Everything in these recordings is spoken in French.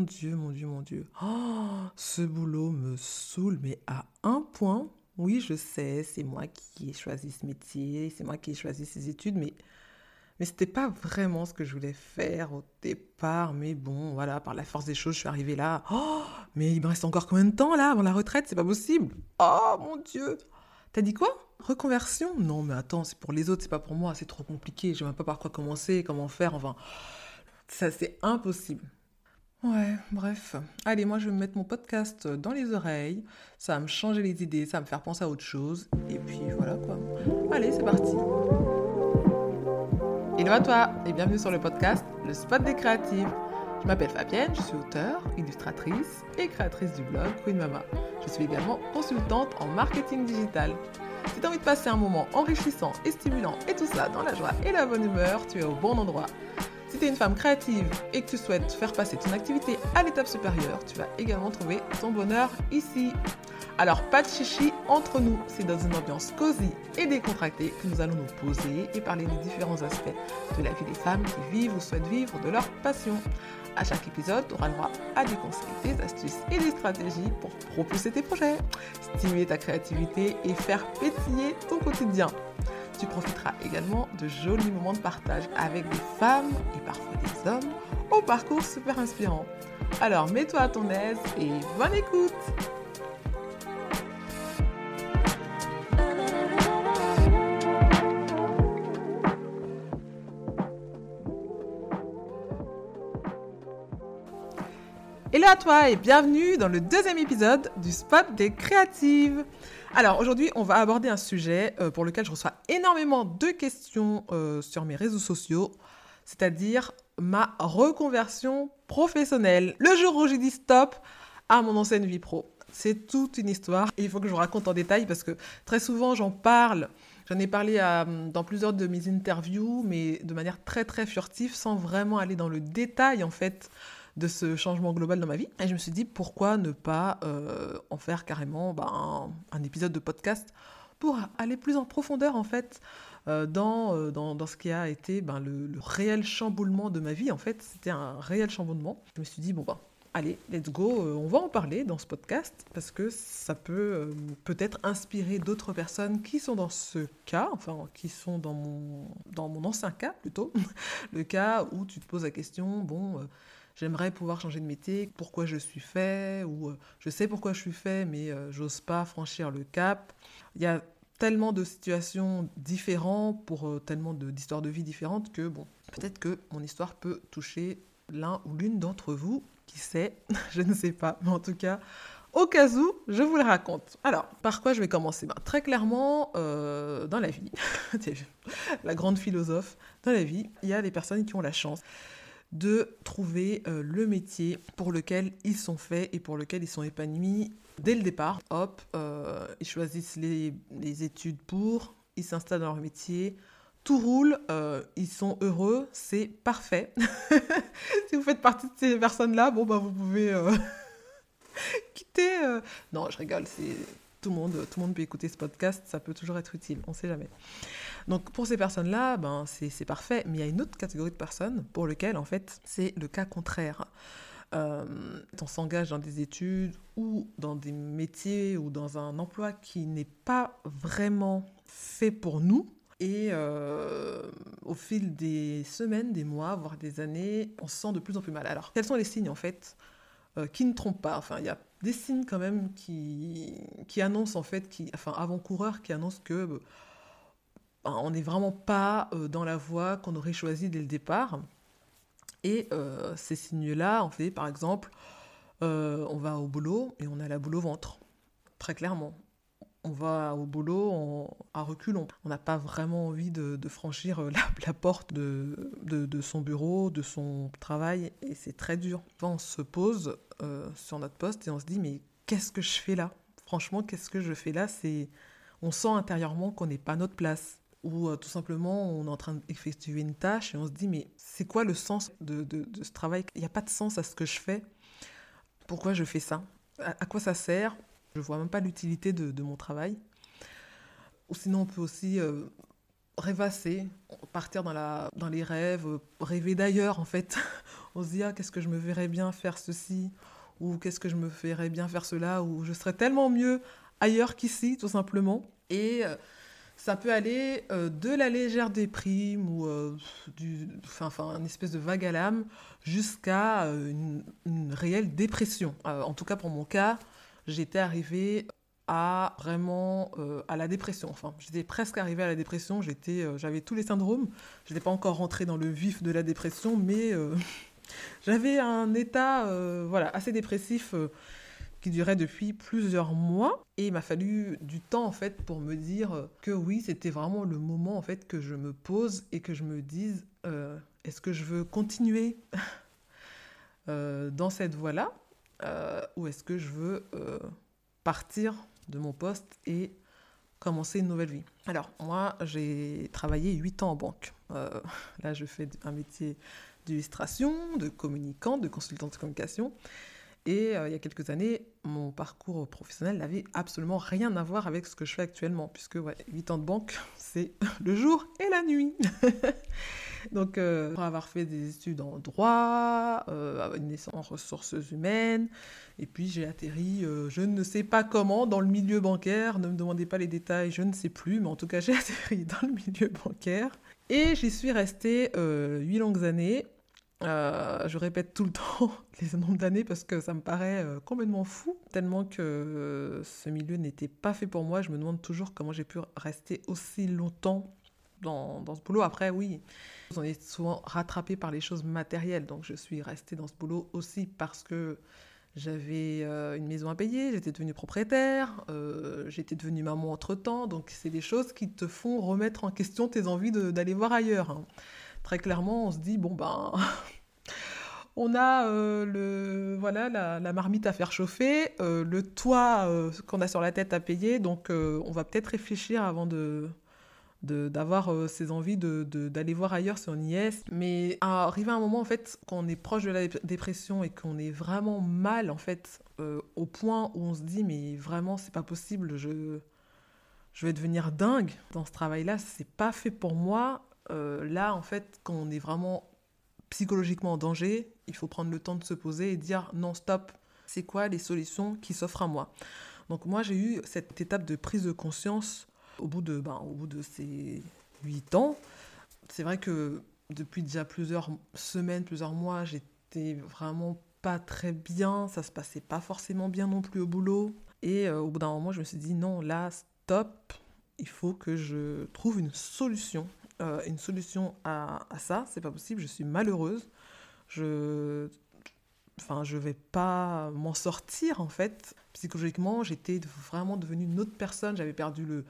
mon Dieu, mon Dieu, mon Dieu. Oh, ce boulot me saoule, mais à un point. Oui, je sais, c'est moi qui ai choisi ce métier, c'est moi qui ai choisi ces études, mais, mais ce n'était pas vraiment ce que je voulais faire au départ. Mais bon, voilà, par la force des choses, je suis arrivée là. Oh, mais il me reste encore combien de temps là avant la retraite? C'est pas possible. Oh mon Dieu. T'as dit quoi? Reconversion? Non, mais attends, c'est pour les autres, c'est pas pour moi, c'est trop compliqué. Je sais même pas par quoi commencer, comment faire, enfin. Ça, c'est impossible. Ouais, bref. Allez, moi, je vais me mettre mon podcast dans les oreilles. Ça va me changer les idées, ça va me faire penser à autre chose. Et puis voilà quoi. Allez, c'est parti. Hello à toi et bienvenue sur le podcast Le Spot des Créatives. Je m'appelle Fabienne, je suis auteure, illustratrice et créatrice du blog Queen Mama. Je suis également consultante en marketing digital. Si tu as envie de passer un moment enrichissant et stimulant et tout ça dans la joie et la bonne humeur, tu es au bon endroit. Si tu es une femme créative et que tu souhaites faire passer ton activité à l'étape supérieure, tu vas également trouver ton bonheur ici. Alors pas de chichi entre nous, c'est dans une ambiance cosy et décontractée que nous allons nous poser et parler des différents aspects de la vie des femmes qui vivent ou souhaitent vivre de leur passion. À chaque épisode, tu auras le droit à des conseils, des astuces et des stratégies pour propulser tes projets, stimuler ta créativité et faire pétiller ton quotidien. Tu profiteras également de jolis moments de partage avec des femmes et parfois des hommes au parcours super inspirant. Alors mets-toi à ton aise et bonne écoute à toi et bienvenue dans le deuxième épisode du Spot des créatives. Alors aujourd'hui, on va aborder un sujet euh, pour lequel je reçois énormément de questions euh, sur mes réseaux sociaux, c'est-à-dire ma reconversion professionnelle. Le jour où j'ai dit stop à mon ancienne vie pro. C'est toute une histoire et il faut que je vous raconte en détail parce que très souvent j'en parle. J'en ai parlé dans plusieurs de mes interviews, mais de manière très très furtive, sans vraiment aller dans le détail en fait de ce changement global dans ma vie. Et je me suis dit, pourquoi ne pas euh, en faire carrément bah, un, épisode de podcast pour aller plus en profondeur, en fait, euh, dans, euh, dans, ce qui a été ben, le, réel chamboulement de ma vie. En fait, c'était un réel chamboulement. Je me suis dit, bon, ben, allez, let's go, on va en parler dans ce podcast parce que ça peut peut-être inspirer d'autres personnes qui sont dans ce cas, enfin qui sont dans mon, dans mon ancien cas plutôt, le cas où tu te poses la question, bon, j'aimerais pouvoir changer de métier, pourquoi je suis fait, ou euh, je sais pourquoi je suis fait, mais euh, j'ose pas franchir le cap. Il y a tellement de situations différentes pour euh, tellement d'histoires de, vie différentes que, bon, peut-être que mon histoire peut toucher l'un ou l'une d'entre vous, qui sait, je ne sais pas, mais en tout cas, au cas où, je vous le raconte. Alors, par quoi je vais commencer? Ben, Très clairement, dans la vie, la grande philosophe, dans la vie, il y a des personnes qui ont la chance de trouver euh, le métier pour lequel ils sont faits et pour lequel ils sont épanouis dès le départ. Hop, euh, ils choisissent les, études pour, ils s'installent dans leur métier, tout roule, euh, ils sont heureux, c'est parfait. si vous faites partie de ces personnes-là, bon, bah, vous pouvez quitter. Non, je rigole, c'est tout le monde, tout le monde peut écouter ce podcast, ça peut toujours être utile, on ne sait jamais. Donc pour ces personnes-là, ben, c'est parfait. Mais il y a une autre catégorie de personnes pour lesquelles, en fait, c'est le cas contraire. Euh, on s'engage dans des études ou dans des métiers ou dans un emploi qui n'est pas vraiment fait pour nous. Et euh, au fil des semaines, des mois, voire des années, on se sent de plus en plus mal. Alors, quels sont les signes, en fait, euh, qui ne trompent pas? Enfin, il y a des signes quand même qui, qui annoncent, en fait, qui, enfin, avant-coureurs qui annoncent que on n'est vraiment pas euh, dans la voie qu'on aurait choisie dès le départ. Et euh, ces signes-là, on fait par exemple, euh, on va au boulot et on a la boule au ventre, très clairement. On va au boulot à recul, on n'a pas vraiment envie de, franchir la, porte de, de, son bureau, de son travail, et c'est très dur. on se pose sur notre poste et on se dit, mais qu'est-ce que je fais là? Franchement, qu'est-ce que je fais là? C'est, On sent intérieurement qu'on n'est pas à notre place. Ou euh, tout simplement on est en train d'effectuer une tâche et on se dit mais c'est quoi le sens de, ce travail? Il n'y a pas de sens à ce que je fais. Pourquoi je fais ça? À, quoi ça sert? Je vois même pas l'utilité de, mon travail. Ou sinon on peut aussi euh, rêvasser, partir dans, la, dans les rêves, rêver d'ailleurs en fait. On se dit, ah, qu'est-ce que je me verrais bien faire ceci, ou qu'est-ce que je me verrais bien faire cela, ou je serais tellement mieux ailleurs qu'ici, tout simplement. Et euh, ça peut aller euh, de la légère déprime ou euh, du, enfin, une espèce de vague à l'âme jusqu'à une, réelle dépression. en tout cas, pour mon cas, j'étais arrivée à vraiment à la dépression. Enfin, j'étais presque arrivée à la dépression. J'étais, j'avais tous les syndromes. Je n'étais pas encore rentrée dans le vif de la dépression, mais j'avais un état, voilà, assez dépressif qui durait depuis plusieurs mois. Et il m'a fallu du temps, en fait, pour me dire que oui, c'était vraiment le moment, en fait, que je me pose et que je me dise, euh, est-ce que je veux continuer euh, dans cette voie-là euh, ou est-ce que je veux partir de mon poste et commencer une nouvelle vie. Alors, moi, j'ai travaillé 8 ans en banque. là, je fais un métier d'illustration, de communicant, de consultant de communication. Et euh, il y a quelques années, mon parcours professionnel n'avait absolument rien à voir avec ce que je fais actuellement, puisque ouais, 8 ans de banque, c'est le jour et la nuit. Donc, euh, pour avoir fait des études en droit, euh, une licence en ressources humaines, et puis j'ai atterri, je ne sais pas comment, dans le milieu bancaire. Ne me demandez pas les détails, je ne sais plus, mais en tout cas, j'ai atterri dans le milieu bancaire. Et j'y suis restée 8 longues années. Euh, je répète tout le temps les nombres d'années parce que ça me paraît euh, complètement fou, tellement que euh, ce milieu n'était pas fait pour moi. Je me demande toujours comment j'ai pu rester aussi longtemps dans, ce boulot. Après, oui, on est souvent rattrapé par les choses matérielles, donc je suis restée dans ce boulot aussi parce que j'avais une maison à payer, j'étais devenue propriétaire, j'étais devenue maman entre-temps, donc c'est des choses qui te font remettre en question tes envies d'aller voir ailleurs. Hein très clairement, on se dit, bon ben, on a euh, le, voilà, la, marmite à faire chauffer, euh, le toit euh, qu'on a sur la tête à payer, donc on va peut-être réfléchir avant de d'avoir ces envies d'aller de, d'aller voir ailleurs si on y est. Mais arriver à un moment, en fait, quand on est proche de la dépression et qu'on est vraiment mal, en fait, au point où on se dit, mais vraiment, c'est pas possible, je, je vais devenir dingue dans ce travail-là, c'est pas fait pour moi, euh, là, en fait, quand on est vraiment psychologiquement en danger, il faut prendre le temps de se poser et dire non, stop, c'est quoi les solutions qui s'offrent à moi? Donc moi, j'ai eu cette étape de prise de conscience au bout de, ben, au bout de ces huit ans. C'est vrai que depuis déjà plusieurs semaines, plusieurs mois, j'étais vraiment pas très bien, ça se passait pas forcément bien non plus au boulot. Et euh, au bout d'un moment, je me suis dit non, là, stop, il faut que je trouve une solution euh, une solution à, à ça, c'est pas possible, je suis malheureuse, je enfin je vais pas m'en sortir en fait. Psychologiquement j'étais vraiment devenue une autre personne. J'avais perdu le,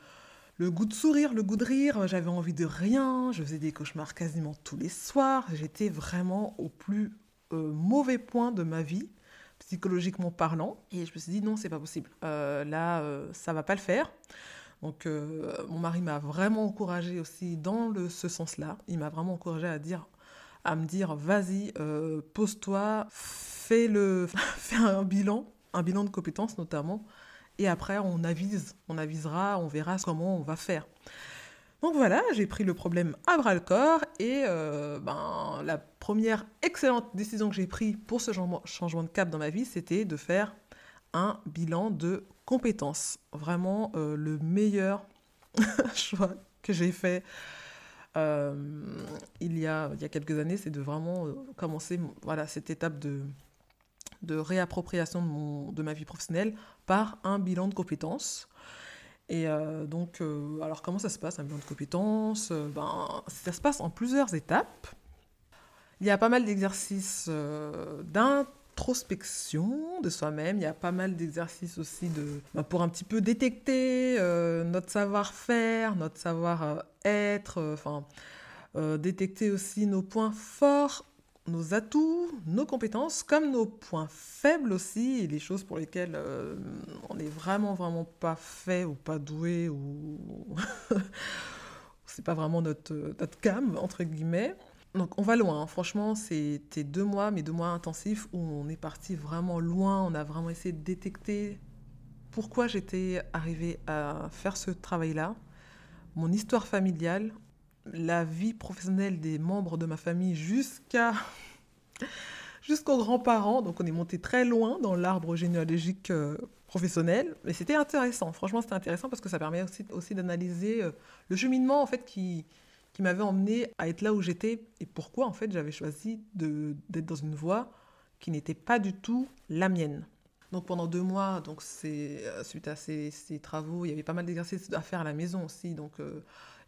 le goût de sourire le goût de rire. J'avais envie de rien. Je faisais des cauchemars quasiment tous les soirs. J'étais vraiment au plus euh, mauvais point de ma vie psychologiquement parlant. Et je me suis dit non c'est pas possible. Euh, là ça va pas le faire. Donc euh, mon mari m'a vraiment encouragée aussi dans ce sens-là. Il m'a vraiment encouragée à dire à me dire vas-y, euh, pose-toi, fais, le, fais un bilan, un bilan de compétences notamment, et après on avise, on avisera, on verra comment on va faire. Donc voilà, j'ai pris le problème à bras le corps et euh, ben, la première excellente décision que j'ai prise pour ce changement de cap dans ma vie, c'était de faire un bilan de compétences. Vraiment euh, le meilleur choix que j'ai fait euh, il, y a, il y a quelques années, c'est de vraiment commencer voilà, cette étape de, de réappropriation de, mon, de ma vie professionnelle par un bilan de compétences. Et donc, alors comment ça se passe un bilan de compétences? Ben, Ça se passe en plusieurs étapes. Il y a pas mal d'exercices d'un introspection de soi-même. Il y a pas mal d'exercices aussi de, bah, pour un petit peu détecter euh, notre savoir-faire, notre savoir-être, euh, enfin, euh, détecter aussi nos points forts, nos atouts, nos compétences, comme nos points faibles aussi, et les choses pour lesquelles on n'est vraiment, vraiment pas fait ou pas doué ou. c'est pas vraiment notre, notre cam, entre guillemets. Donc on va loin, franchement, c'était deux mois, mais deux mois intensifs où on est parti vraiment loin, on a vraiment essayé de détecter pourquoi j'étais arrivée à faire ce travail-là, mon histoire familiale, la vie professionnelle des membres de ma famille jusqu'à jusqu'aux grands-parents. Donc on est monté très loin dans l'arbre généalogique euh, professionnel. Mais c'était intéressant. Franchement, c'était intéressant parce que ça permet aussi, d'analyser euh, le cheminement en fait qui, qui m'avait emmené à être là où j'étais et pourquoi en fait j'avais choisi d'être dans une voie qui n'était pas du tout la mienne. Donc pendant deux mois, donc euh, suite à ces, travaux, il y avait pas mal d'exercices à faire à la maison aussi. Donc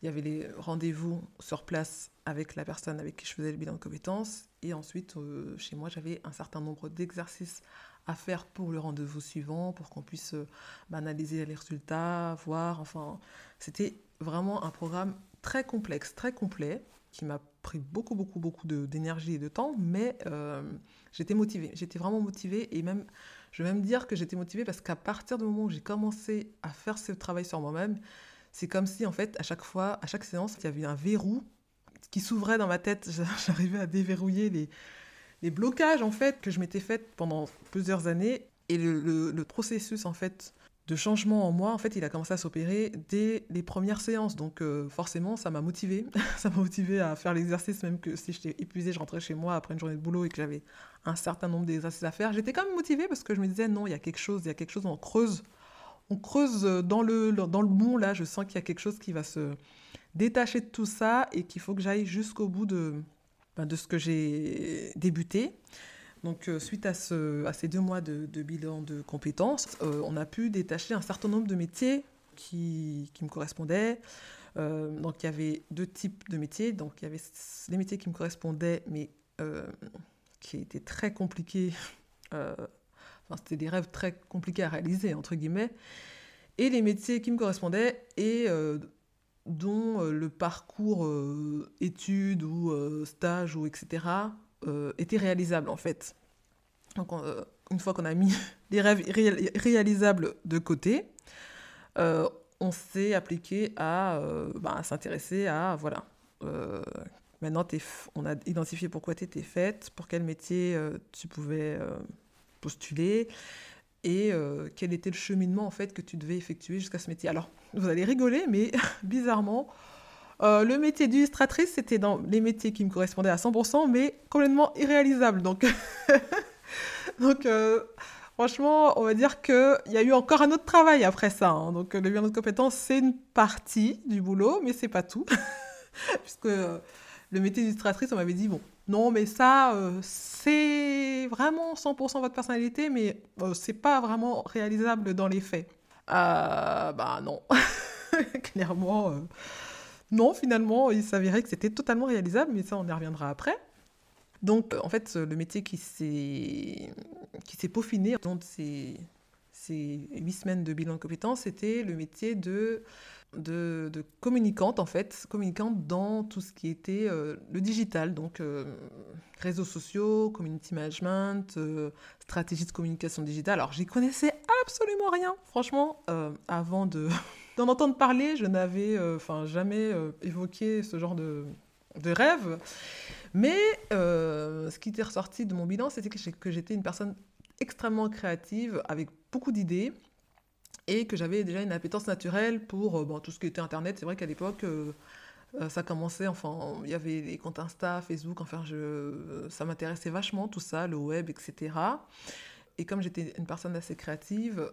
il y avait les rendez-vous sur place avec la personne avec qui je faisais le bilan de compétences. Et ensuite, euh, chez moi, j'avais un certain nombre d'exercices à faire pour le rendez-vous suivant, pour qu'on puisse euh, analyser les résultats, voir. Enfin, c'était vraiment un programme très complexe, très complet, qui m'a pris beaucoup, beaucoup, beaucoup d'énergie et de temps, mais euh, j'étais motivée. J'étais vraiment motivée et même, je vais même dire que j'étais motivée parce qu'à partir du moment où j'ai commencé à faire ce travail sur moi-même, c'est comme si, en fait, à chaque fois, à chaque séance, il y avait un verrou qui s'ouvrait dans ma tête. J'arrivais à déverrouiller les, blocages, en fait, que je m'étais fait pendant plusieurs années. Et le, le, processus, en fait, de changement en moi, en fait, il a commencé à s'opérer dès les premières séances. Donc, euh, forcément, ça m'a motivée. ça m'a motivée à faire l'exercice, même que si j'étais épuisée, je rentrais chez moi après une journée de boulot et que j'avais un certain nombre d'exercices à faire. J'étais quand même motivée parce que je me disais, non, il y a quelque chose, il y a quelque chose en creuse on creuse dans le, dans le bon, là, je sens qu'il y a quelque chose qui va se détacher de tout ça et qu'il faut que j'aille jusqu'au bout de, ben, de ce que j'ai débuté. Donc, euh, suite à, ce, à ces deux mois de, bilan de compétences, euh, on a pu détacher un certain nombre de métiers qui, me correspondaient. Euh, donc, il y avait deux types de métiers. Donc, il y avait les métiers qui me correspondaient, mais qui étaient très compliqués c'était des rêves très compliqués à réaliser, entre guillemets. Et les métiers qui me correspondaient et euh, dont euh, le parcours euh, études ou stage ou etc. était réalisable, en fait. Donc, une fois qu'on a mis les rêves réalisables de côté, on s'est appliqué à, bah, s'intéresser à, voilà, maintenant on a identifié pourquoi tu étais faite, pour quel métier tu pouvais postuler et euh, quel était le cheminement en fait que tu devais effectuer jusqu'à ce métier. Alors, vous allez rigoler, mais bizarrement, euh, le métier d'illustratrice, c'était dans les métiers qui me correspondaient à 100%, mais complètement irréalisable. Donc, euh, franchement, on va dire qu'il y a eu encore un autre travail après ça. Hein. Donc, le bilan de compétences, c'est une partie du boulot, mais c'est pas tout. Puisque le métier d'illustratrice, on m'avait dit, bon, non, mais ça, euh, c'est vraiment 100% votre personnalité, mais euh, c'est pas vraiment réalisable dans les faits. Euh, bah non, clairement, euh, non, finalement, il s'avérait que c'était totalement réalisable, mais ça, on y reviendra après. Donc, en fait, le métier qui s'est peaufiné dans ces, ces huit semaines de bilan de compétences, c'était le métier de communicante, en fait, communicante dans tout ce qui était euh, le digital, donc euh, réseaux sociaux, community management, euh, stratégie de communication digitale. Alors, j'y connaissais absolument rien, franchement, avant de d'en entendre parler, je n'avais enfin jamais évoqué ce genre de, rêve. Mais ce qui était ressorti de mon bilan, c'était que j'étais une personne extrêmement créative, avec beaucoup d'idées, et que j'avais déjà une appétence naturelle pour euh, bon, tout ce qui était Internet. C'est vrai qu'à l'époque, euh, euh, ça commençait, enfin, il y avait les comptes Insta, Facebook, enfin, ça m'intéressait vachement, tout ça, le web, etc. Et comme j'étais une personne assez créative,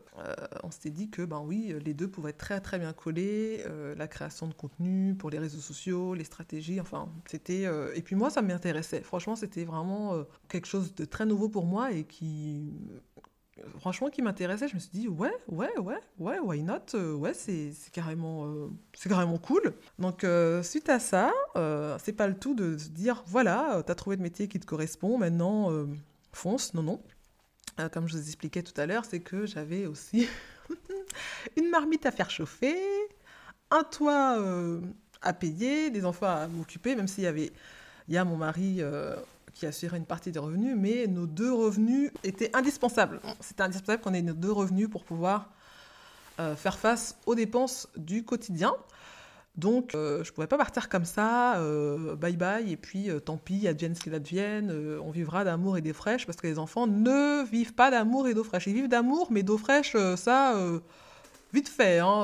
on s'était dit que, ben oui, les deux pouvaient être très très bien collés, la création de contenu pour les réseaux sociaux, les stratégies, enfin, c'était... et puis moi, ça m'intéressait. Franchement, c'était vraiment quelque chose de très nouveau pour moi et qui franchement qui m'intéressait. Je me suis dit ouais, ouais, ouais, ouais, why not euh, Ouais, c'est carrément, euh, c'est carrément cool. Donc euh, suite à ça, c'est pas le tout de se dire voilà, t'as trouvé le métier qui te correspond, maintenant fonce. Non, non. Comme je vous expliquais tout à l'heure, c'est que j'avais aussi une marmite à faire chauffer, un toit à payer, des enfants à m'occuper, même s'il y avait, a mon mari qui assurait une partie des revenus, mais nos deux revenus étaient indispensables. C'était indispensable qu'on ait nos deux revenus pour pouvoir euh, faire face aux dépenses du quotidien. Donc, euh, je ne pouvais pas partir comme ça, euh, bye bye, et puis tant pis, advienne ce qu'il advienne, on vivra d'amour et d'eau fraîche, parce que les enfants ne vivent pas d'amour et d'eau fraîche. Ils vivent d'amour, mais d'eau fraîche, ça, vite fait. Hein,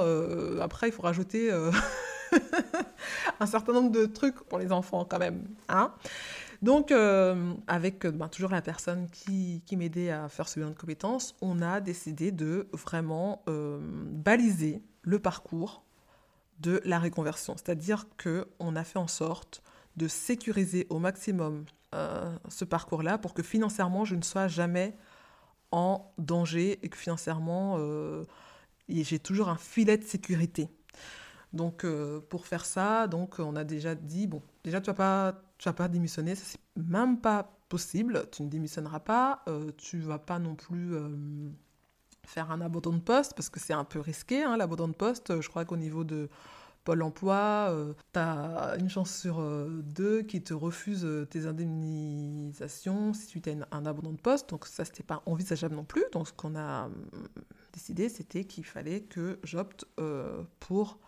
après, il faut rajouter un certain nombre de trucs pour les enfants quand même. Hein donc, euh, avec ben, toujours la personne qui, qui m'aidait à faire ce bilan de compétences, on a décidé de vraiment baliser le parcours de la reconversion. C'est-à-dire qu'on a fait en sorte de sécuriser au maximum euh, ce parcours-là pour que financièrement, je ne sois jamais en danger et que financièrement, euh, j'ai toujours un filet de sécurité. Donc, euh, pour faire ça, donc, on a déjà dit, bon, déjà, tu ne vas, pas, tu vas pas démissionner, ça c'est même pas possible, tu ne démissionneras pas, tu vas pas non plus faire un abandon de poste parce que c'est un peu risqué, hein, l'abandon de poste. Je crois qu'au niveau de Pôle emploi, euh, tu as une chance sur euh, deux qui te refuse euh, tes indemnisations si tu as un abandon de poste. Donc ça, c'était pas envisageable non plus. Donc ce qu'on a décidé, c'était qu'il fallait que j'opte pour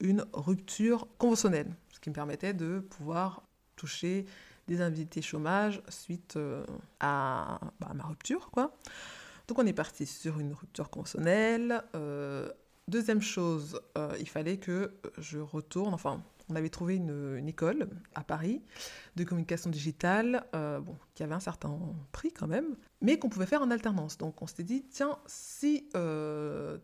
une rupture conventionnelle, ce qui me permettait de pouvoir toucher des indemnités chômage suite à, bah, ma rupture, quoi. Donc on est parti sur une rupture conventionnelle. Euh, deuxième chose, euh, il fallait que je retourne, enfin on avait trouvé une, école à Paris de communication digitale, euh, bon, qui avait un certain prix quand même, mais qu'on pouvait faire en alternance. Donc on s'était dit, tiens, si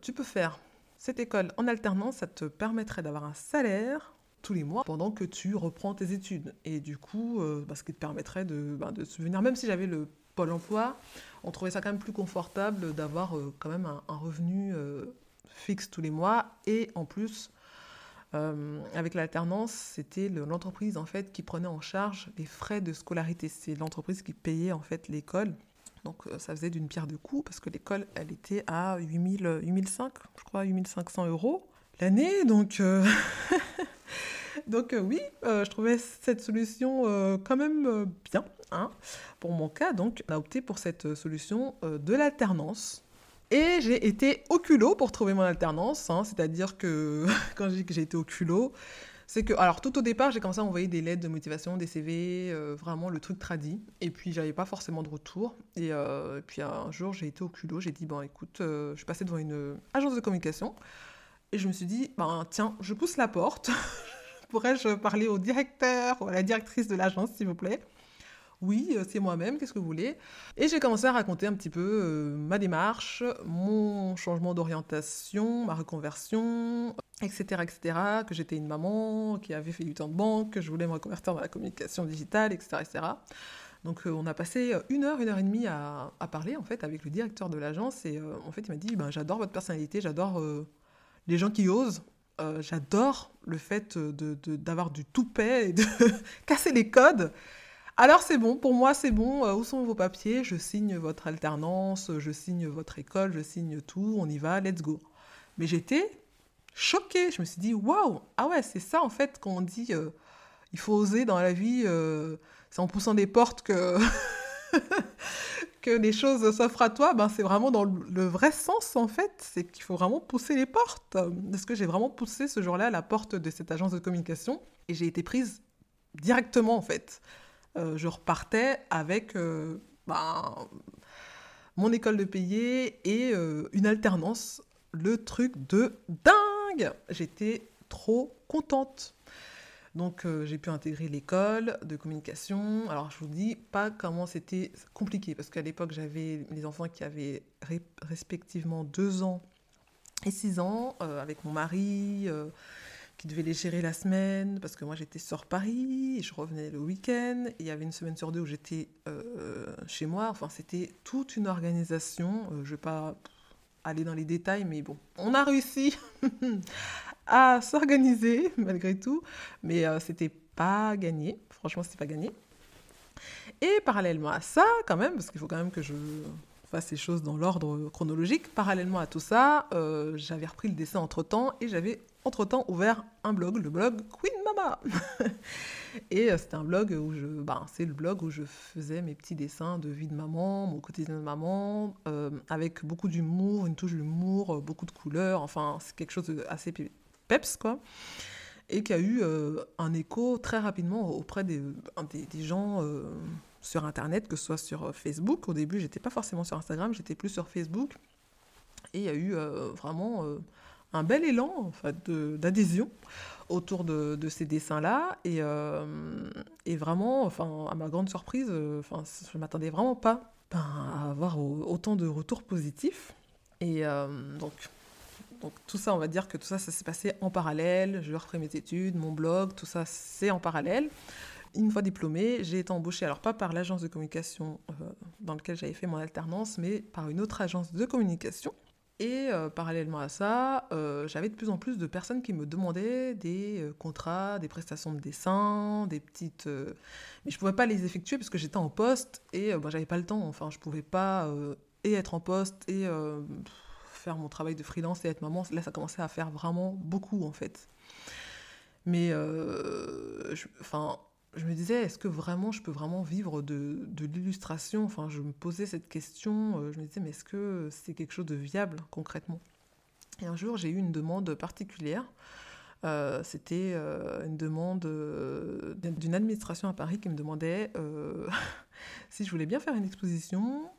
tu peux faire cette école en alternance, ça te permettrait d'avoir un salaire tous les mois pendant que tu reprends tes études. Et du coup, bah, ce qui te permettrait de, bah, même si j'avais le Pôle emploi, on trouvait ça quand même plus confortable d'avoir euh, quand même un, revenu euh, fixe tous les mois. Et en plus, euh, avec l'alternance, c'était l'entreprise en fait qui prenait en charge les frais de scolarité. C'est l'entreprise qui payait en fait l'école. Donc ça faisait d'une pierre deux coups parce que l'école, elle était à 8000, 8005, je crois, 8500 euros Donc Donc euh, oui, euh, je trouvais cette solution euh, quand même bien. Hein. Pour mon cas, donc, on a opté pour cette solution de l'alternance. Et j'ai été au culot pour trouver mon alternance. Hein. C'est-à-dire que quand je dis que j'ai été au culot, c'est que, alors tout au départ, j'ai commencé à envoyer des lettres de motivation, des CV, vraiment le truc tradit. Et puis, j'avais pas forcément de retour. Et, puis, un jour, j'ai été au culot. J'ai dit, bon, écoute, je suis passée devant une agence de communication. Et je me suis dit, ben, tiens, je pousse la porte. Pourrais-je parler au directeur ou à la directrice de l'agence, s'il vous plaît? Oui, euh, c'est moi-même, qu'est-ce que vous voulez? Et j'ai commencé à raconter un petit peu euh, ma démarche, mon changement d'orientation, ma reconversion, etc., etc., que j'étais une maman qui avait fait du temps de banque, que je voulais me reconvertir dans la communication digitale, etc., etc. Donc euh, on a passé une heure, une heure et demie à, parler en fait avec le directeur de l'agence et en fait il m'a dit ben, j'adore votre personnalité, j'adore les gens qui osent, euh, j'adore le fait d'avoir de, du toupet et de casser les codes. Alors c'est bon, pour moi c'est bon, euh, où sont vos papiers? Je signe votre alternance, je signe votre école, je signe tout, on y va, let's go. Mais j'étais choquée, je me suis dit, waouh, ah ouais, c'est ça en fait qu'on dit, euh, il faut oser dans la vie, c'est en poussant des portes que... que les choses s'offrent à toi, ben c'est vraiment dans le vrai sens en fait, c'est qu'il faut vraiment pousser les portes. Parce que j'ai vraiment poussé ce jour-là la porte de cette agence de communication et j'ai été prise directement en fait. Euh, je repartais avec euh, ben, mon école de payer et euh, une alternance, le truc de dingue. J'étais trop contente. Donc euh, j'ai pu intégrer l'école de communication. Alors je vous dis pas comment c'était compliqué parce qu'à l'époque j'avais les enfants qui avaient respectivement 2 ans et 6 ans euh, avec mon mari euh, qui devait les gérer la semaine parce que moi j'étais sur Paris et je revenais le week-end. Il y avait une semaine sur deux où j'étais chez moi. Enfin c'était toute une organisation. je vais pas aller dans les détails, mais bon, on a réussi à s'organiser malgré tout, mais euh, c'était pas gagné. Franchement, c'était pas gagné. Et parallèlement à ça, quand même, parce qu'il faut quand même que je fasse ces choses dans l'ordre chronologique, parallèlement à tout ça, euh, j'avais repris le dessin entre temps et j'avais entre temps ouvert un blog, le blog Queen Mama. et euh, c'était un blog où je, ben, c'est le blog où je faisais mes petits dessins de vie de maman, mon quotidien de maman, avec beaucoup d'humour, une touche d'humour, beaucoup de couleurs. Enfin, c'est quelque chose d'assez peps, quoi. Et qui a eu euh, un écho très rapidement auprès des, des, gens euh, sur Internet, que ce soit sur euh, Facebook. Au début, j'étais pas forcément sur Instagram, j'étais plus sur Facebook. Et il y a eu vraiment un bel élan en fait, d'adhésion autour de, ces dessins-là. Et, et, vraiment, enfin, à ma grande surprise, enfin, je ne m'attendais vraiment pas ben, à avoir autant de retours positifs. Et donc, donc tout ça, on va dire que tout ça, ça s'est passé en parallèle. Je repris mes études, mon blog, tout ça, c'est en parallèle. Une fois diplômée, j'ai été embauchée, alors pas par l'agence de communication euh, dans laquelle j'avais fait mon alternance, mais par une autre agence de communication. Et euh, parallèlement à ça, euh, j'avais de plus en plus de personnes qui me demandaient des contrats, des prestations de dessin, des petites... Mais je pouvais pas les effectuer parce que j'étais en poste et je j'avais pas le temps. Enfin, je ne pouvais pas et être en poste et faire mon travail de freelance et être maman. Là, ça commençait à faire vraiment beaucoup en fait. Mais enfin je me disais, est-ce que vraiment je peux vraiment vivre de, de l'illustration? Enfin, je me posais cette question, euh, je me disais, mais est-ce que c'est quelque chose de viable concrètement? Et un jour, j'ai eu une demande particulière. Euh, c'était euh, une demande d'une administration à Paris qui me demandait si je voulais bien faire une exposition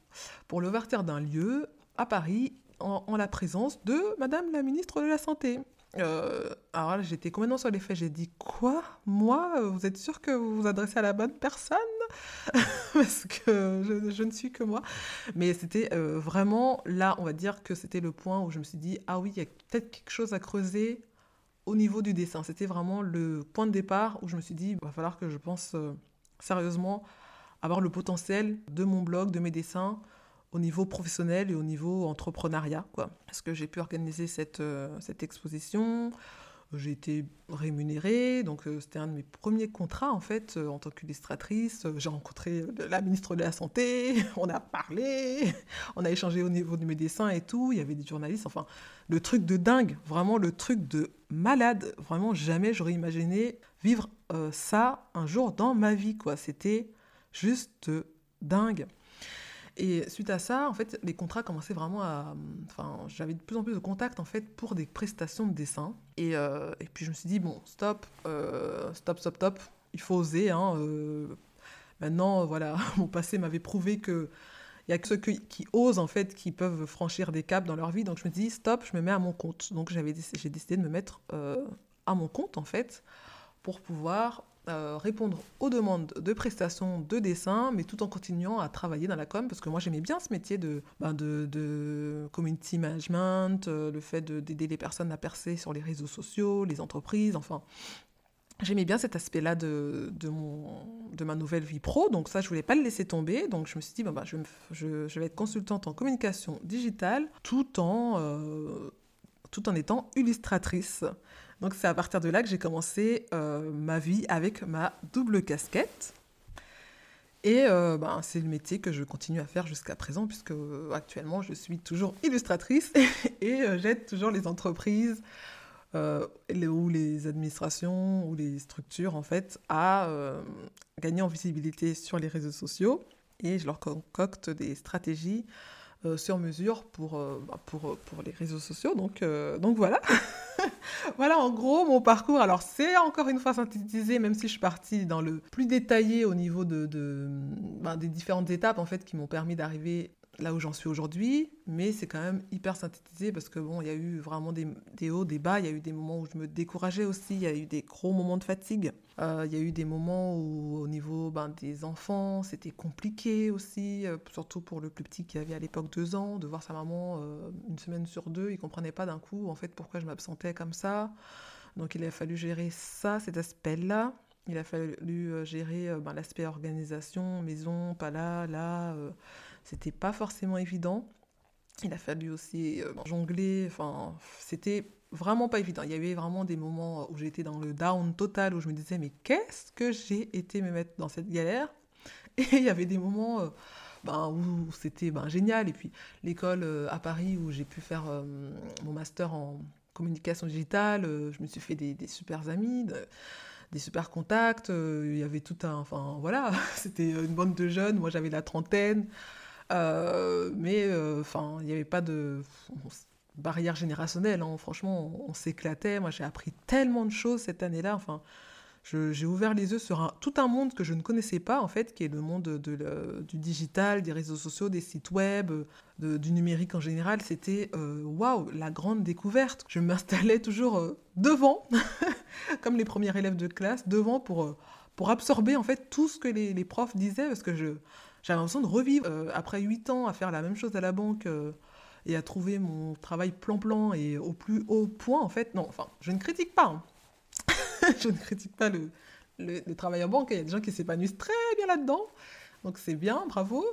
pour l'ouverture d'un lieu à Paris en, la présence de Madame la ministre de la Santé. Euh, alors là, j'étais complètement sur les faits. J'ai dit Quoi? Moi Vous êtes sûr que vous vous adressez à la bonne personne? Parce que je, ne suis que moi. Mais c'était euh, vraiment là, on va dire que c'était le point où je me suis dit Ah oui, il y a peut-être quelque chose à creuser au niveau du dessin. C'était vraiment le point de départ où je me suis dit Il va falloir que je pense euh, sérieusement avoir le potentiel de mon blog, de mes dessins au niveau professionnel et au niveau entrepreneuriat. Quoi. Parce que j'ai pu organiser cette, euh, cette exposition, j'ai été rémunérée, donc euh, c'était un de mes premiers contrats en fait euh, en tant qu'illustratrice. J'ai rencontré la ministre de la Santé, on a parlé, on a échangé au niveau de mes dessins et tout, il y avait des journalistes, enfin le truc de dingue, vraiment le truc de malade, vraiment jamais j'aurais imaginé vivre ça un jour dans ma vie, quoi. C'était juste dingue. Et suite à ça, en fait, les contrats commençaient vraiment à. Enfin, j'avais de plus en plus de contacts en fait pour des prestations de dessin. Et, euh, puis je me suis dit bon, stop, euh, stop, stop, stop. Il faut oser. Hein, euh. maintenant, voilà, mon passé m'avait prouvé que il y a que ceux qui, osent en fait qui peuvent franchir des caps dans leur vie. Donc je me dis stop, je me mets à mon compte. Donc j'ai décidé de me mettre à mon compte en fait pour pouvoir euh, répondre aux demandes de prestations de dessin, mais tout en continuant à travailler dans la com, parce que moi j'aimais bien ce métier de, ben de, community management, euh, le fait d'aider les personnes à percer sur les réseaux sociaux, les entreprises, enfin. J'aimais bien cet aspect-là de, de, de ma nouvelle vie pro, donc ça, je voulais pas le laisser tomber. Donc je me suis dit, ben, ben, je, vais être consultante en communication digitale tout en, euh, tout en étant illustratrice. Donc c'est à partir de là que j'ai commencé euh, ma vie avec ma double casquette. Et euh, ben, c'est le métier que je continue à faire jusqu'à présent, puisque euh, actuellement je suis toujours illustratrice et j'aide toujours les entreprises ou les administrations ou les structures en fait à gagner en visibilité sur les réseaux sociaux. Et je leur concocte des stratégies sur mesure pour, bah, pour, pour les réseaux sociaux. Donc, donc voilà. voilà en gros mon parcours. Alors c'est encore une fois synthétisé, même si je suis partie dans le plus détaillé au niveau de, ben, des différentes étapes en fait qui m'ont permis d'arriver là où j'en suis aujourd'hui, mais c'est quand même hyper synthétisé parce que bon, il y a eu vraiment des, hauts, des bas, il y a eu des moments où je me décourageais aussi, il y a eu des gros moments de fatigue, euh, il y a eu des moments où au niveau ben, des enfants, c'était compliqué aussi, euh, surtout pour le plus petit qui avait à l'époque deux ans, de voir sa maman euh, une semaine sur deux, il comprenait pas d'un coup en fait pourquoi je m'absentais comme ça. Donc il a fallu gérer ça, cet aspect-là. Il a fallu gérer ben, l'aspect organisation, maison, pas là, là c'était pas forcément évident. Il a fallu aussi euh, jongler, enfin, c'était vraiment pas évident. Il y avait vraiment des moments où j'étais dans le down total, où je me disais, mais qu'est-ce que j'ai été me mettre dans cette galère? Et il y avait des moments euh, ben, où c'était ben, génial. Et puis l'école euh, à Paris où j'ai pu faire mon master en communication digitale, je me suis fait des, super amis. des super contacts, il y avait tout un... Enfin voilà, c'était une bande de jeunes, moi j'avais la trentaine, euh, mais euh, enfin, il n'y avait pas de barrière générationnelle. Hein. Franchement, on, s'éclatait. Moi, j'ai appris tellement de choses cette année-là. Enfin, j'ai ouvert les yeux sur tout un monde que je ne connaissais pas, en fait, qui est le monde de, du digital, des réseaux sociaux, des sites web, du numérique en général. C'était, euh, waouh, la grande découverte. Je m'installais toujours euh, devant, comme les premiers élèves de classe, devant pour, euh, pour absorber, en fait, tout ce que les, profs disaient, parce que j'avais l'impression de revivre, après huit ans, à faire la même chose à la banque et à trouver mon travail plan-plan et au plus haut point, en fait. Non, enfin, je ne critique pas. Hein. je ne critique pas le, le, travail en banque. Il y a des gens qui s'épanouissent très bien là-dedans. Donc c'est bien, bravo.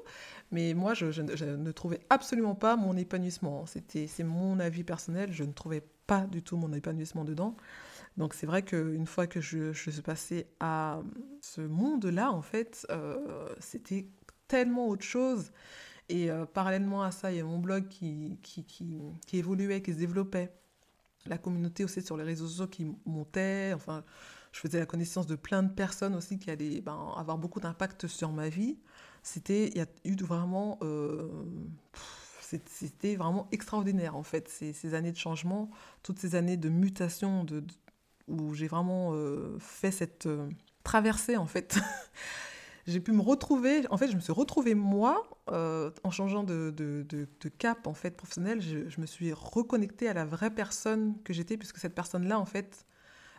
Mais moi, je, ne trouvais absolument pas mon épanouissement. C'était, c'est mon avis personnel. Je ne trouvais pas du tout mon épanouissement dedans. Donc c'est vrai qu'une fois que je, suis passée à ce monde-là, en fait, euh, c'était tellement autre chose. Et euh, parallèlement à ça, il y a mon blog qui, qui, qui, évoluait, qui se développait la communauté aussi sur les réseaux sociaux qui montait. Enfin, je faisais la connaissance de plein de personnes aussi qui allaient ben, avoir beaucoup d'impact sur ma vie. C'était, il y a eu vraiment, euh, c'était vraiment extraordinaire en fait ces, années de changement, toutes ces années de mutation, de, où j'ai vraiment euh, fait cette traversée en fait. j'ai pu me retrouver, en fait, je me suis retrouvée moi, euh, en changeant de, de, de, cap, en fait, professionnel, je, me suis reconnectée à la vraie personne que j'étais, puisque cette personne-là, en fait,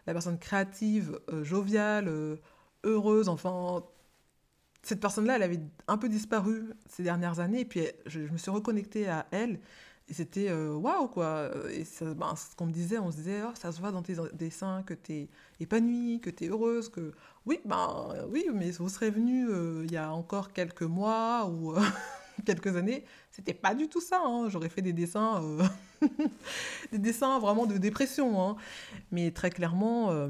la personne créative, euh, joviale, euh, heureuse, enfin, cette personne-là, elle avait un peu disparu ces dernières années, et puis je me suis reconnectée à elle, et c'était euh, waouh, quoi. Et ben, ce qu'on me disait, on se disait, oh, ça se voit dans tes dessins que tu es épanouie, que tu es heureuse, que. Oui, ben oui, mais vous serez venu euh, il y a encore quelques mois ou euh, quelques années, c'était pas du tout ça. Hein. J'aurais fait des dessins, des dessins vraiment de dépression. Hein. Mais très clairement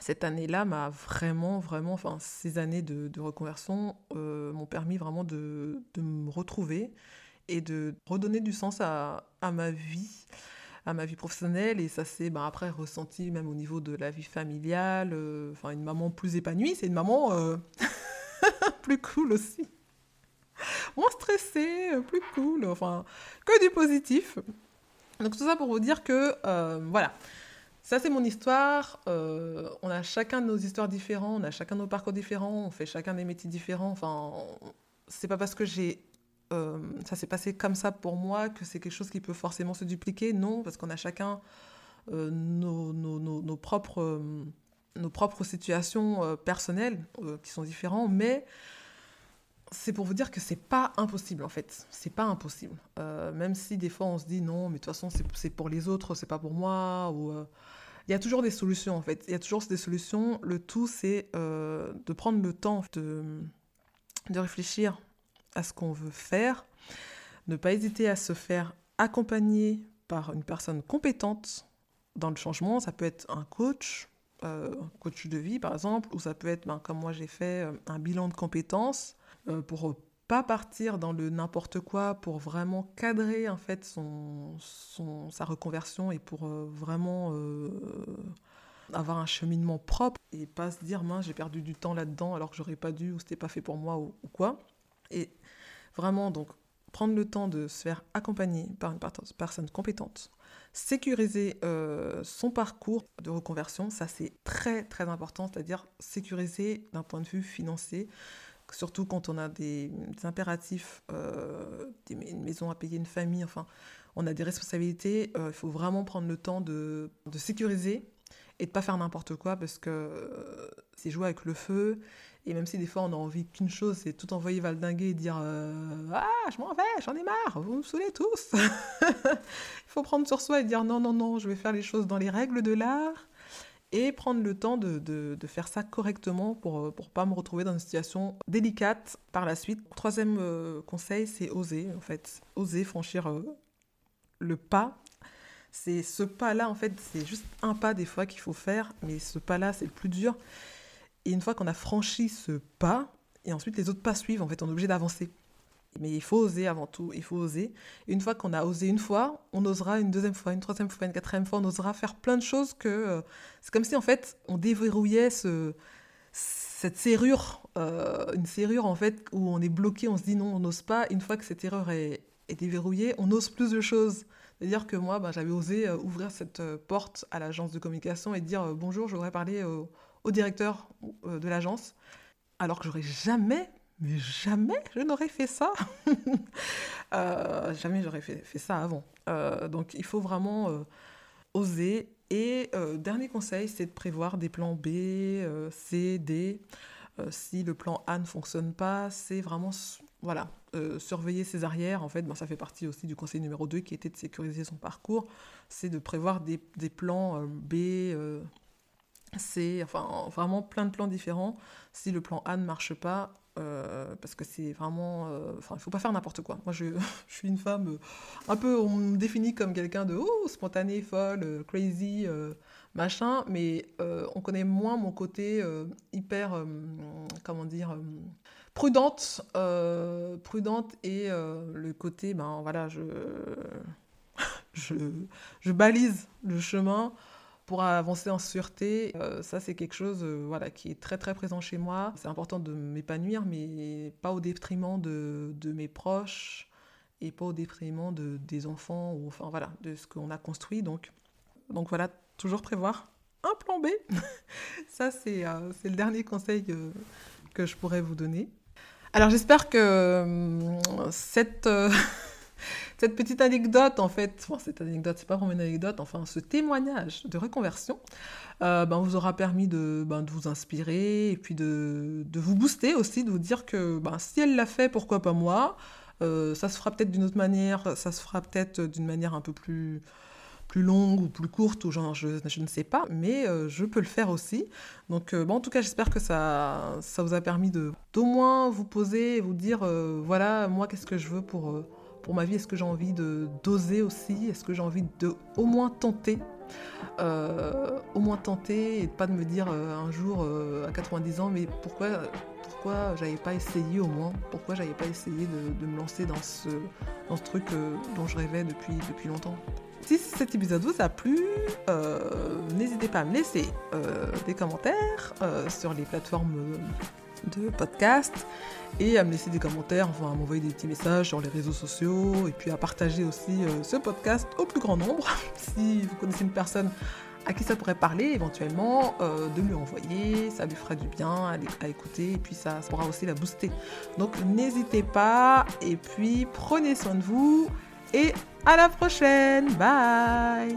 cette année-là m'a vraiment, vraiment, enfin, ces années de, de reconversion m'ont permis vraiment de, de, me retrouver et de redonner du sens à, ma vie à ma vie professionnelle. Et ça s'est ben, après ressenti même au niveau de la vie familiale. Euh, enfin une maman plus épanouie c'est une maman euh, plus cool aussi. Moins stressée euh, plus cool enfin que du positif. Donc tout ça pour vous dire que voilà. Ça, c'est mon histoire. on a chacun nos histoires différentes, on a chacun nos parcours différents, on fait chacun des métiers différents. Enfin, c'est pas parce que j'ai euh, ça s'est passé comme ça pour moi, que c'est quelque chose qui peut forcément se dupliquer? Non, parce qu'on a chacun euh, euh, nos propres situations personnelles qui sont différentes, mais c'est pour vous dire que c'est pas impossible en fait. C'est pas impossible. même si des fois on se dit non, mais de toute façon c'est pour les autres, c'est pas pour moi. Il y a toujours des solutions en fait. Il y a toujours des solutions. Le tout c'est de prendre le temps de, de réfléchir à ce qu'on veut faire, ne pas hésiter à se faire accompagner par une personne compétente dans le changement. Ça peut être un coach, euh, un coach de vie par exemple, ou ça peut être, ben, comme moi j'ai fait, euh, un bilan de compétences euh, pour pas partir dans le n'importe quoi, pour vraiment cadrer en fait son, sa reconversion et pour vraiment avoir un cheminement propre et pas se dire mince j'ai perdu du temps là-dedans alors que j'aurais pas dû ou c'était pas fait pour moi ou quoi. Et Vraiment, donc, prendre le temps de se faire accompagner par une personne compétente, sécuriser euh, son parcours de reconversion, ça c'est très très important, c'est-à-dire sécuriser d'un point de vue financier, surtout quand on a des, impératifs, euh, une maison à payer, une famille, enfin, on a des responsabilités, euh, il faut vraiment prendre le temps de, de sécuriser et de pas faire n'importe quoi parce que c'est jouer avec le feu et même si des fois on a envie qu'une chose, c'est tout envoyer valdinguer et dire euh, Ah, je m'en vais, j'en ai marre, vous me saoulez tous. Il faut prendre sur soi et dire Non, non, non, je vais faire les choses dans les règles de l'art et prendre le temps de, de, de faire ça correctement pour ne pour pas me retrouver dans une situation délicate par la suite. Troisième euh, conseil, c'est oser, en fait. Oser franchir euh, le pas. C'est ce pas-là, en fait, c'est juste un pas des fois qu'il faut faire, mais ce pas-là, c'est le plus dur. Et une fois qu'on a franchi ce pas, et ensuite les autres pas suivent, en fait, on est obligé d'avancer. Mais il faut oser avant tout, il faut oser. Et une fois qu'on a osé une fois, on osera une deuxième fois, une troisième fois, une quatrième fois, on osera faire plein de choses que... Euh, c'est comme si, en fait, on déverrouillait ce, cette serrure, euh, une serrure, en fait, où on est bloqué, on se dit non, on n'ose pas. Une fois que cette erreur est, est déverrouillée, on ose plus de choses. C'est-à-dire que moi, ben, j'avais osé euh, ouvrir cette porte à l'agence de communication et dire bonjour, je voudrais parler au directeur de l'agence, alors que j'aurais jamais, mais jamais, je n'aurais fait ça. jamais j'aurais fait, fait, ça avant. donc il faut vraiment oser. Et dernier conseil, c'est de prévoir des plans B, C, D. si le plan A ne fonctionne pas, c'est vraiment voilà, euh, surveiller ses arrières, en fait, ben, ça fait partie aussi du conseil numéro 2 qui était de sécuriser son parcours, c'est de prévoir des, plans euh, B, euh, C, enfin vraiment plein de plans différents. Si le plan A ne marche pas, parce que c'est vraiment... Enfin, il ne faut pas faire n'importe quoi. Moi, je, suis une femme un peu... On me définit comme quelqu'un de oh, spontané, folle, crazy, machin, mais on connaît moins mon côté hyper... comment dire prudente, euh, prudente et euh, le côté, ben voilà, je, je, je, balise le chemin pour avancer en sûreté. Euh, ça, c'est quelque chose voilà, qui est très très présent chez moi. C'est important de m'épanouir, mais pas au détriment de, de, mes proches et pas au détriment de, des enfants, ou enfin voilà, de ce qu'on a construit. Donc, donc voilà, toujours prévoir un plan B. ça, c'est le dernier conseil que je pourrais vous donner. Alors j'espère que euh, cette, euh, cette petite anecdote, en fait, cette anecdote, c'est pas vraiment une anecdote, enfin ce témoignage de reconversion, euh, ben, vous aura permis de, ben, de, vous inspirer et puis de, de, vous booster aussi, de vous dire que ben, si elle l'a fait, pourquoi pas moi? Ça se fera peut-être d'une autre manière, ça se fera peut-être d'une manière un peu plus plus longue ou plus courte, ou genre, je, ne sais pas, mais euh, je peux le faire aussi. Donc, euh, bon, en tout cas, j'espère que ça, ça vous a permis de d'au moins vous poser et vous dire, euh, voilà, moi, qu'est-ce que je veux pour, ma vie? Est-ce que j'ai envie de d'oser aussi? Est-ce que j'ai envie de au moins tenter? Au moins tenter et pas de me dire un jour à 90 ans, mais pourquoi pourquoi j'avais pas essayé au moins? Pourquoi j'avais pas essayé de, de, me lancer dans ce, dans ce truc dont je rêvais depuis, depuis longtemps? Si cet épisode vous a plu, euh, n'hésitez pas à me laisser euh, des commentaires euh, sur les plateformes de podcast et à me laisser des commentaires, enfin à m'envoyer des petits messages sur les réseaux sociaux et puis à partager aussi ce podcast au plus grand nombre. si vous connaissez une personne à qui ça pourrait parler éventuellement, de lui envoyer, ça lui fera du bien à, écouter et puis ça pourra aussi la booster. Donc n'hésitez pas et puis prenez soin de vous et à la prochaine. Bye